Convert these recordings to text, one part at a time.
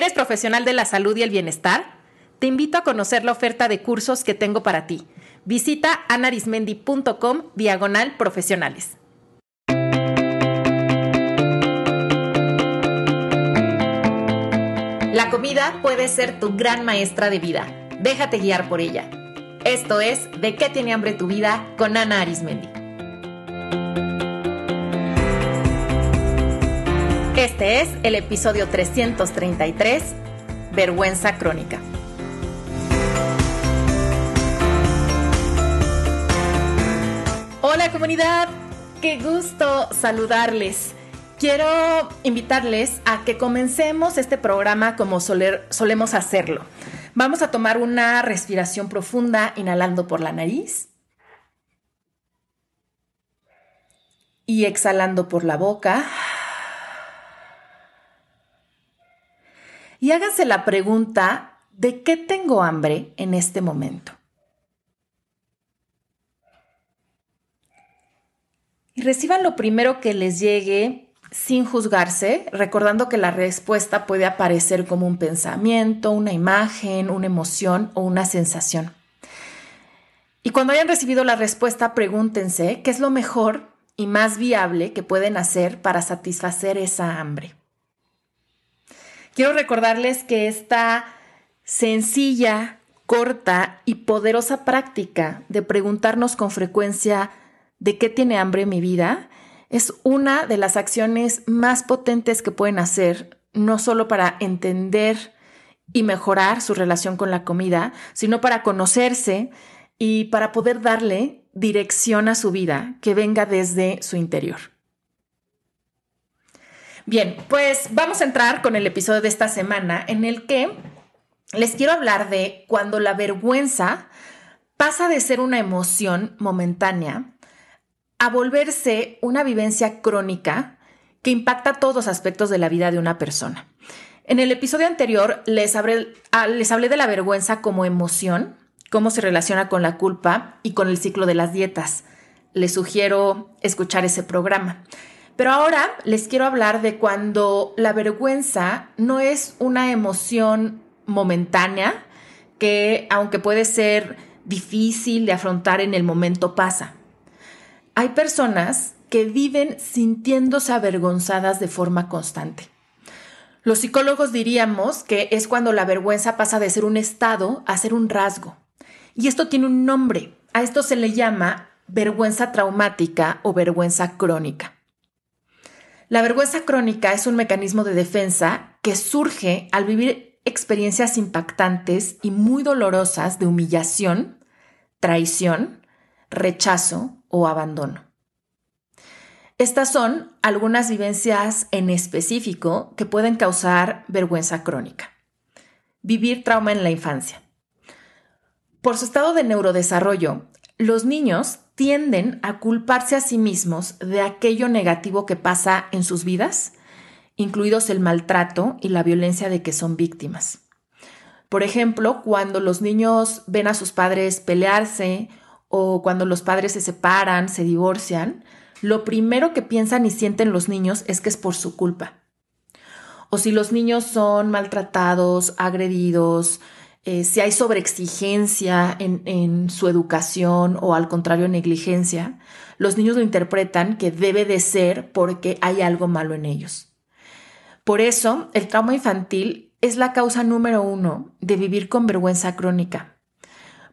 ¿Eres profesional de la salud y el bienestar? Te invito a conocer la oferta de cursos que tengo para ti. Visita anarismendi.com diagonal profesionales. La comida puede ser tu gran maestra de vida. Déjate guiar por ella. Esto es De qué tiene hambre tu vida con Ana Arismendi. Este es el episodio 333, Vergüenza Crónica. Hola comunidad, qué gusto saludarles. Quiero invitarles a que comencemos este programa como solemos hacerlo. Vamos a tomar una respiración profunda inhalando por la nariz y exhalando por la boca. Y hágase la pregunta, ¿de qué tengo hambre en este momento? Y reciban lo primero que les llegue sin juzgarse, recordando que la respuesta puede aparecer como un pensamiento, una imagen, una emoción o una sensación. Y cuando hayan recibido la respuesta, pregúntense qué es lo mejor y más viable que pueden hacer para satisfacer esa hambre. Quiero recordarles que esta sencilla, corta y poderosa práctica de preguntarnos con frecuencia de qué tiene hambre mi vida es una de las acciones más potentes que pueden hacer, no solo para entender y mejorar su relación con la comida, sino para conocerse y para poder darle dirección a su vida que venga desde su interior. Bien, pues vamos a entrar con el episodio de esta semana en el que les quiero hablar de cuando la vergüenza pasa de ser una emoción momentánea a volverse una vivencia crónica que impacta todos los aspectos de la vida de una persona. En el episodio anterior les hablé, ah, les hablé de la vergüenza como emoción, cómo se relaciona con la culpa y con el ciclo de las dietas. Les sugiero escuchar ese programa. Pero ahora les quiero hablar de cuando la vergüenza no es una emoción momentánea que, aunque puede ser difícil de afrontar en el momento, pasa. Hay personas que viven sintiéndose avergonzadas de forma constante. Los psicólogos diríamos que es cuando la vergüenza pasa de ser un estado a ser un rasgo. Y esto tiene un nombre. A esto se le llama vergüenza traumática o vergüenza crónica. La vergüenza crónica es un mecanismo de defensa que surge al vivir experiencias impactantes y muy dolorosas de humillación, traición, rechazo o abandono. Estas son algunas vivencias en específico que pueden causar vergüenza crónica. Vivir trauma en la infancia. Por su estado de neurodesarrollo, los niños tienden a culparse a sí mismos de aquello negativo que pasa en sus vidas, incluidos el maltrato y la violencia de que son víctimas. Por ejemplo, cuando los niños ven a sus padres pelearse o cuando los padres se separan, se divorcian, lo primero que piensan y sienten los niños es que es por su culpa. O si los niños son maltratados, agredidos, eh, si hay sobreexigencia en, en su educación o al contrario negligencia, los niños lo interpretan que debe de ser porque hay algo malo en ellos. Por eso, el trauma infantil es la causa número uno de vivir con vergüenza crónica,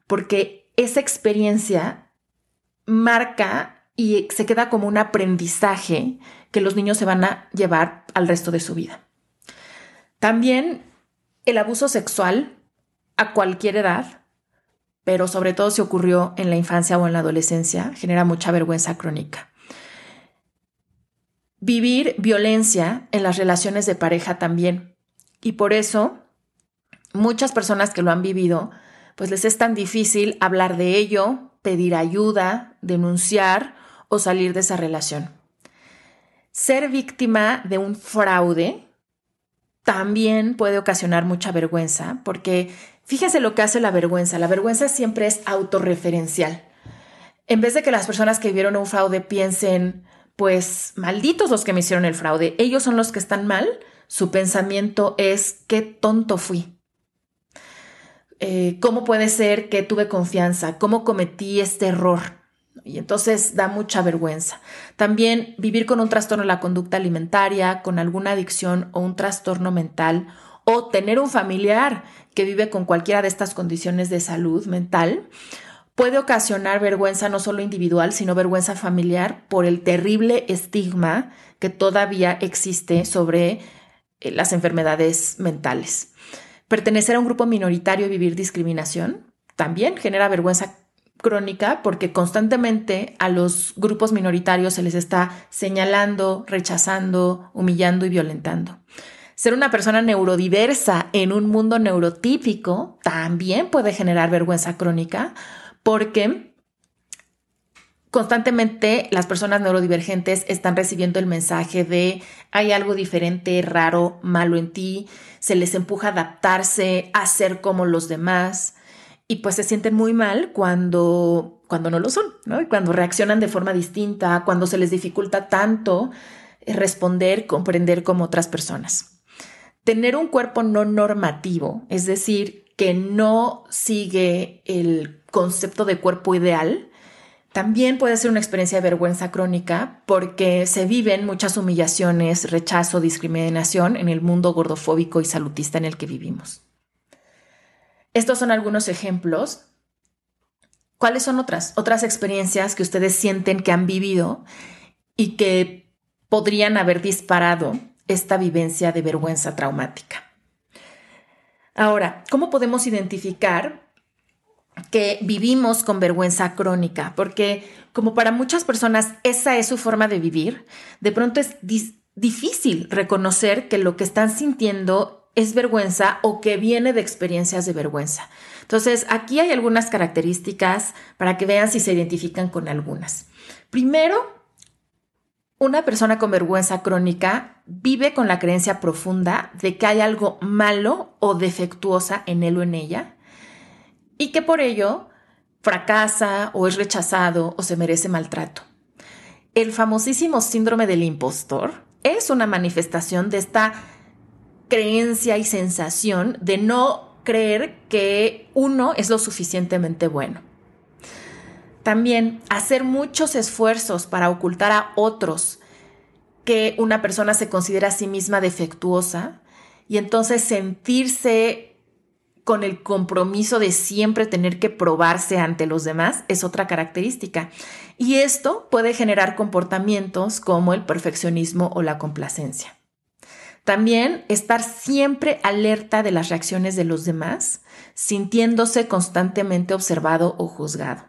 porque esa experiencia marca y se queda como un aprendizaje que los niños se van a llevar al resto de su vida. También el abuso sexual a cualquier edad, pero sobre todo si ocurrió en la infancia o en la adolescencia, genera mucha vergüenza crónica. Vivir violencia en las relaciones de pareja también. Y por eso, muchas personas que lo han vivido, pues les es tan difícil hablar de ello, pedir ayuda, denunciar o salir de esa relación. Ser víctima de un fraude también puede ocasionar mucha vergüenza porque Fíjense lo que hace la vergüenza. La vergüenza siempre es autorreferencial. En vez de que las personas que vivieron un fraude piensen, pues malditos los que me hicieron el fraude, ellos son los que están mal, su pensamiento es, qué tonto fui. Eh, ¿Cómo puede ser que tuve confianza? ¿Cómo cometí este error? Y entonces da mucha vergüenza. También vivir con un trastorno de la conducta alimentaria, con alguna adicción o un trastorno mental, o tener un familiar que vive con cualquiera de estas condiciones de salud mental, puede ocasionar vergüenza no solo individual, sino vergüenza familiar por el terrible estigma que todavía existe sobre eh, las enfermedades mentales. Pertenecer a un grupo minoritario y vivir discriminación también genera vergüenza crónica porque constantemente a los grupos minoritarios se les está señalando, rechazando, humillando y violentando. Ser una persona neurodiversa en un mundo neurotípico también puede generar vergüenza crónica porque constantemente las personas neurodivergentes están recibiendo el mensaje de hay algo diferente, raro, malo en ti, se les empuja a adaptarse, a ser como los demás y pues se sienten muy mal cuando, cuando no lo son, ¿no? Y cuando reaccionan de forma distinta, cuando se les dificulta tanto responder, comprender como otras personas. Tener un cuerpo no normativo, es decir, que no sigue el concepto de cuerpo ideal, también puede ser una experiencia de vergüenza crónica porque se viven muchas humillaciones, rechazo, discriminación en el mundo gordofóbico y salutista en el que vivimos. Estos son algunos ejemplos. ¿Cuáles son otras? Otras experiencias que ustedes sienten que han vivido y que podrían haber disparado esta vivencia de vergüenza traumática. Ahora, ¿cómo podemos identificar que vivimos con vergüenza crónica? Porque como para muchas personas esa es su forma de vivir, de pronto es difícil reconocer que lo que están sintiendo es vergüenza o que viene de experiencias de vergüenza. Entonces, aquí hay algunas características para que vean si se identifican con algunas. Primero, una persona con vergüenza crónica vive con la creencia profunda de que hay algo malo o defectuosa en él o en ella y que por ello fracasa o es rechazado o se merece maltrato. El famosísimo síndrome del impostor es una manifestación de esta creencia y sensación de no creer que uno es lo suficientemente bueno. También hacer muchos esfuerzos para ocultar a otros que una persona se considera a sí misma defectuosa y entonces sentirse con el compromiso de siempre tener que probarse ante los demás es otra característica. Y esto puede generar comportamientos como el perfeccionismo o la complacencia. También estar siempre alerta de las reacciones de los demás, sintiéndose constantemente observado o juzgado.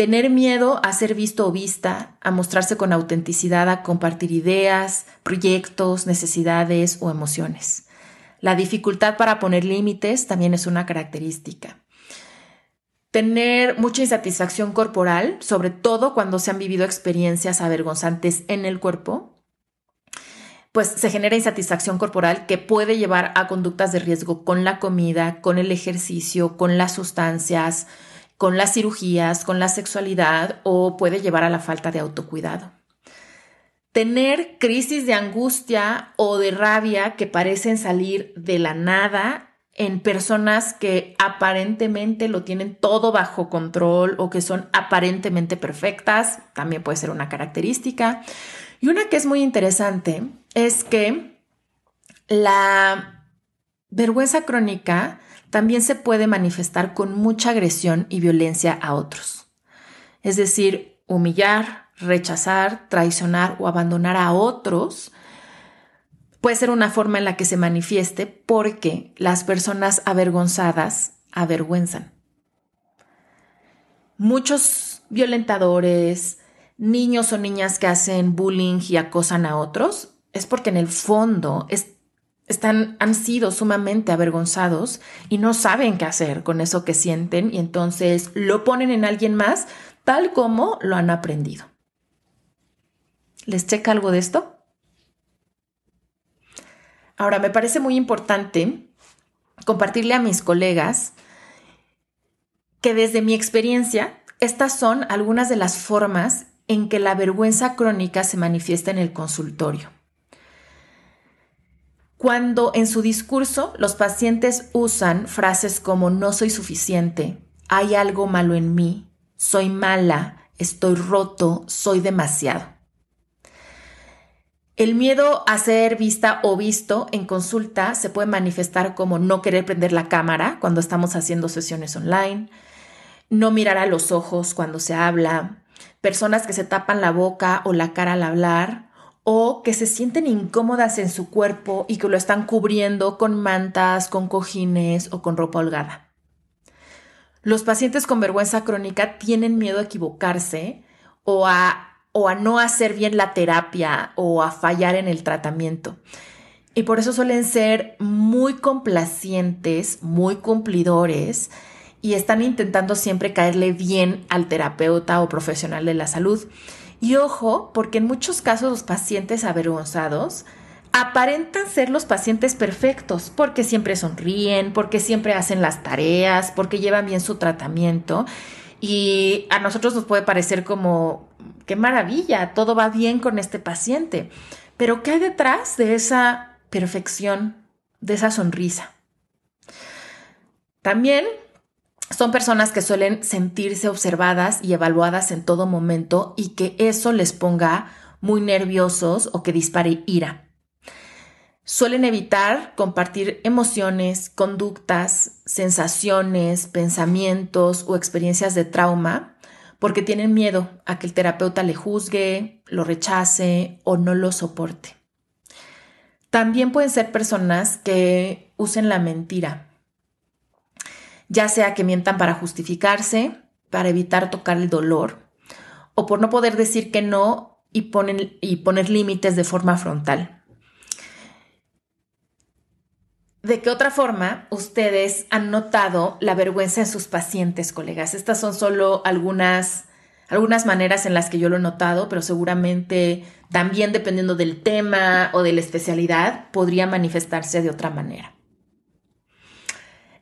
Tener miedo a ser visto o vista, a mostrarse con autenticidad, a compartir ideas, proyectos, necesidades o emociones. La dificultad para poner límites también es una característica. Tener mucha insatisfacción corporal, sobre todo cuando se han vivido experiencias avergonzantes en el cuerpo, pues se genera insatisfacción corporal que puede llevar a conductas de riesgo con la comida, con el ejercicio, con las sustancias, con las cirugías, con la sexualidad o puede llevar a la falta de autocuidado. Tener crisis de angustia o de rabia que parecen salir de la nada en personas que aparentemente lo tienen todo bajo control o que son aparentemente perfectas, también puede ser una característica. Y una que es muy interesante es que la vergüenza crónica también se puede manifestar con mucha agresión y violencia a otros. Es decir, humillar, rechazar, traicionar o abandonar a otros puede ser una forma en la que se manifieste porque las personas avergonzadas avergüenzan. Muchos violentadores, niños o niñas que hacen bullying y acosan a otros, es porque en el fondo es han sido sumamente avergonzados y no saben qué hacer con eso que sienten y entonces lo ponen en alguien más tal como lo han aprendido. ¿Les checa algo de esto? Ahora, me parece muy importante compartirle a mis colegas que desde mi experiencia, estas son algunas de las formas en que la vergüenza crónica se manifiesta en el consultorio. Cuando en su discurso los pacientes usan frases como no soy suficiente, hay algo malo en mí, soy mala, estoy roto, soy demasiado. El miedo a ser vista o visto en consulta se puede manifestar como no querer prender la cámara cuando estamos haciendo sesiones online, no mirar a los ojos cuando se habla, personas que se tapan la boca o la cara al hablar, o que se sienten incómodas en su cuerpo y que lo están cubriendo con mantas, con cojines o con ropa holgada. Los pacientes con vergüenza crónica tienen miedo a equivocarse o a, o a no hacer bien la terapia o a fallar en el tratamiento. Y por eso suelen ser muy complacientes, muy cumplidores y están intentando siempre caerle bien al terapeuta o profesional de la salud. Y ojo, porque en muchos casos los pacientes avergonzados aparentan ser los pacientes perfectos, porque siempre sonríen, porque siempre hacen las tareas, porque llevan bien su tratamiento. Y a nosotros nos puede parecer como, qué maravilla, todo va bien con este paciente. Pero ¿qué hay detrás de esa perfección, de esa sonrisa? También son personas que suelen sentirse observadas y evaluadas en todo momento y que eso les ponga muy nerviosos o que dispare ira. Suelen evitar compartir emociones, conductas, sensaciones, pensamientos o experiencias de trauma porque tienen miedo a que el terapeuta le juzgue, lo rechace o no lo soporte. También pueden ser personas que usen la mentira ya sea que mientan para justificarse, para evitar tocar el dolor, o por no poder decir que no y, y poner límites de forma frontal. ¿De qué otra forma ustedes han notado la vergüenza en sus pacientes, colegas? Estas son solo algunas, algunas maneras en las que yo lo he notado, pero seguramente también dependiendo del tema o de la especialidad podría manifestarse de otra manera.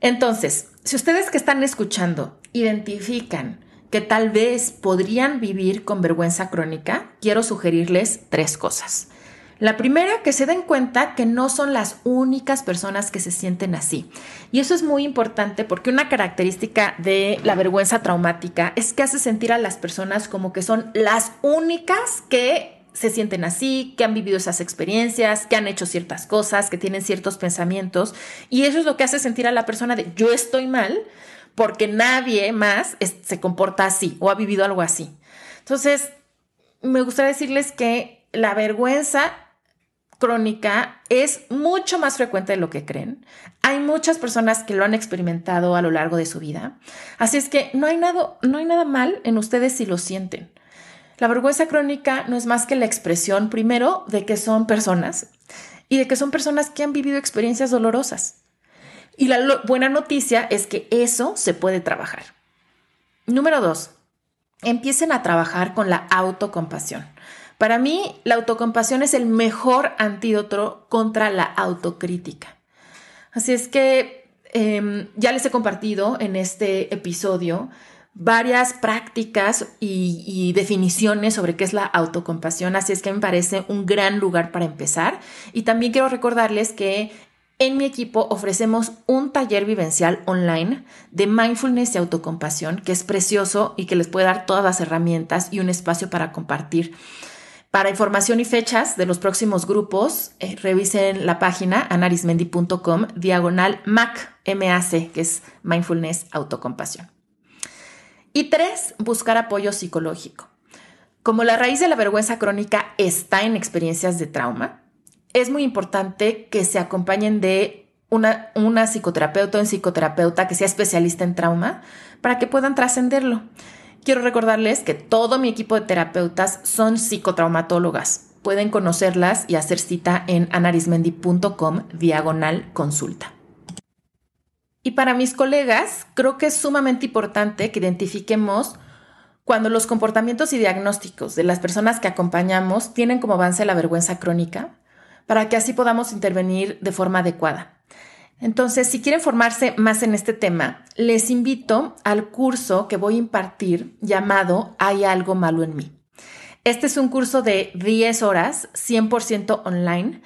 Entonces, si ustedes que están escuchando identifican que tal vez podrían vivir con vergüenza crónica, quiero sugerirles tres cosas. La primera, que se den cuenta que no son las únicas personas que se sienten así. Y eso es muy importante porque una característica de la vergüenza traumática es que hace sentir a las personas como que son las únicas que se sienten así, que han vivido esas experiencias, que han hecho ciertas cosas, que tienen ciertos pensamientos. Y eso es lo que hace sentir a la persona de yo estoy mal porque nadie más se comporta así o ha vivido algo así. Entonces, me gustaría decirles que la vergüenza crónica es mucho más frecuente de lo que creen. Hay muchas personas que lo han experimentado a lo largo de su vida. Así es que no hay nada, no hay nada mal en ustedes si lo sienten. La vergüenza crónica no es más que la expresión, primero, de que son personas y de que son personas que han vivido experiencias dolorosas. Y la buena noticia es que eso se puede trabajar. Número dos, empiecen a trabajar con la autocompasión. Para mí, la autocompasión es el mejor antídoto contra la autocrítica. Así es que em, ya les he compartido en este episodio varias prácticas y, definiciones sobre qué es la autocompasión, así es que me parece un gran lugar para empezar. Y también quiero recordarles que en mi equipo ofrecemos un taller vivencial online de mindfulness y autocompasión, que es precioso y que les puede dar todas las herramientas y un espacio para compartir. Para información y fechas de los próximos grupos, eh, revisen la página anarismendi.com diagonal MAC, MAC, que es Mindfulness Autocompasión. Y tres, buscar apoyo psicológico. Como la raíz de la vergüenza crónica está en experiencias de trauma, es muy importante que se acompañen de una, psicoterapeuta o un psicoterapeuta que sea especialista en trauma para que puedan trascenderlo. Quiero recordarles que todo mi equipo de terapeutas son psicotraumatólogas. Pueden conocerlas y hacer cita en anarismendi.com diagonal consulta. Y para mis colegas, creo que es sumamente importante que identifiquemos cuando los comportamientos y diagnósticos de las personas que acompañamos tienen como avance la vergüenza crónica, para que así podamos intervenir de forma adecuada. Entonces, si quieren formarse más en este tema, les invito al curso que voy a impartir llamado Hay algo malo en mí. Este es un curso de 10 horas, 100% online,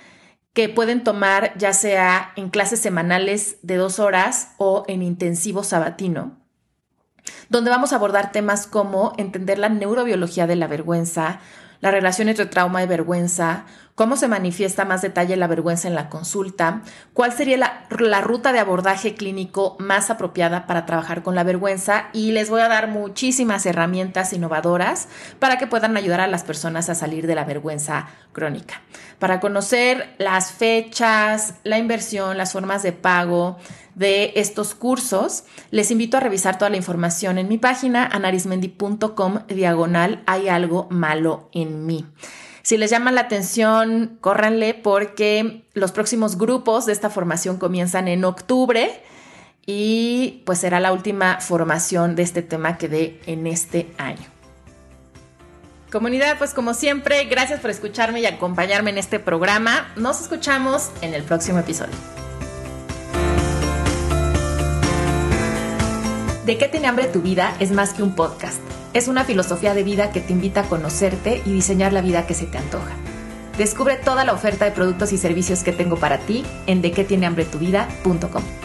que pueden tomar ya sea en clases semanales de dos horas o en intensivo sabatino, donde vamos a abordar temas como entender la neurobiología de la vergüenza, la relación entre trauma y vergüenza, cómo se manifiesta más detalle la vergüenza en la consulta, cuál sería la, ruta de abordaje clínico más apropiada para trabajar con la vergüenza y les voy a dar muchísimas herramientas innovadoras para que puedan ayudar a las personas a salir de la vergüenza crónica. Para conocer las fechas, la inversión, las formas de pago, de estos cursos, les invito a revisar toda la información en mi página anarismendi.com diagonal hay algo malo en mí. Si les llama la atención, córranle porque los próximos grupos de esta formación comienzan en octubre y pues será la última formación de este tema que dé en este año. Comunidad, pues como siempre, gracias por escucharme y acompañarme en este programa. Nos escuchamos en el próximo episodio. ¿De qué tiene hambre tu vida? Es más que un podcast. Es una filosofía de vida que te invita a conocerte y diseñar la vida que se te antoja. Descubre toda la oferta de productos y servicios que tengo para ti en dequetinehambretuvida.com.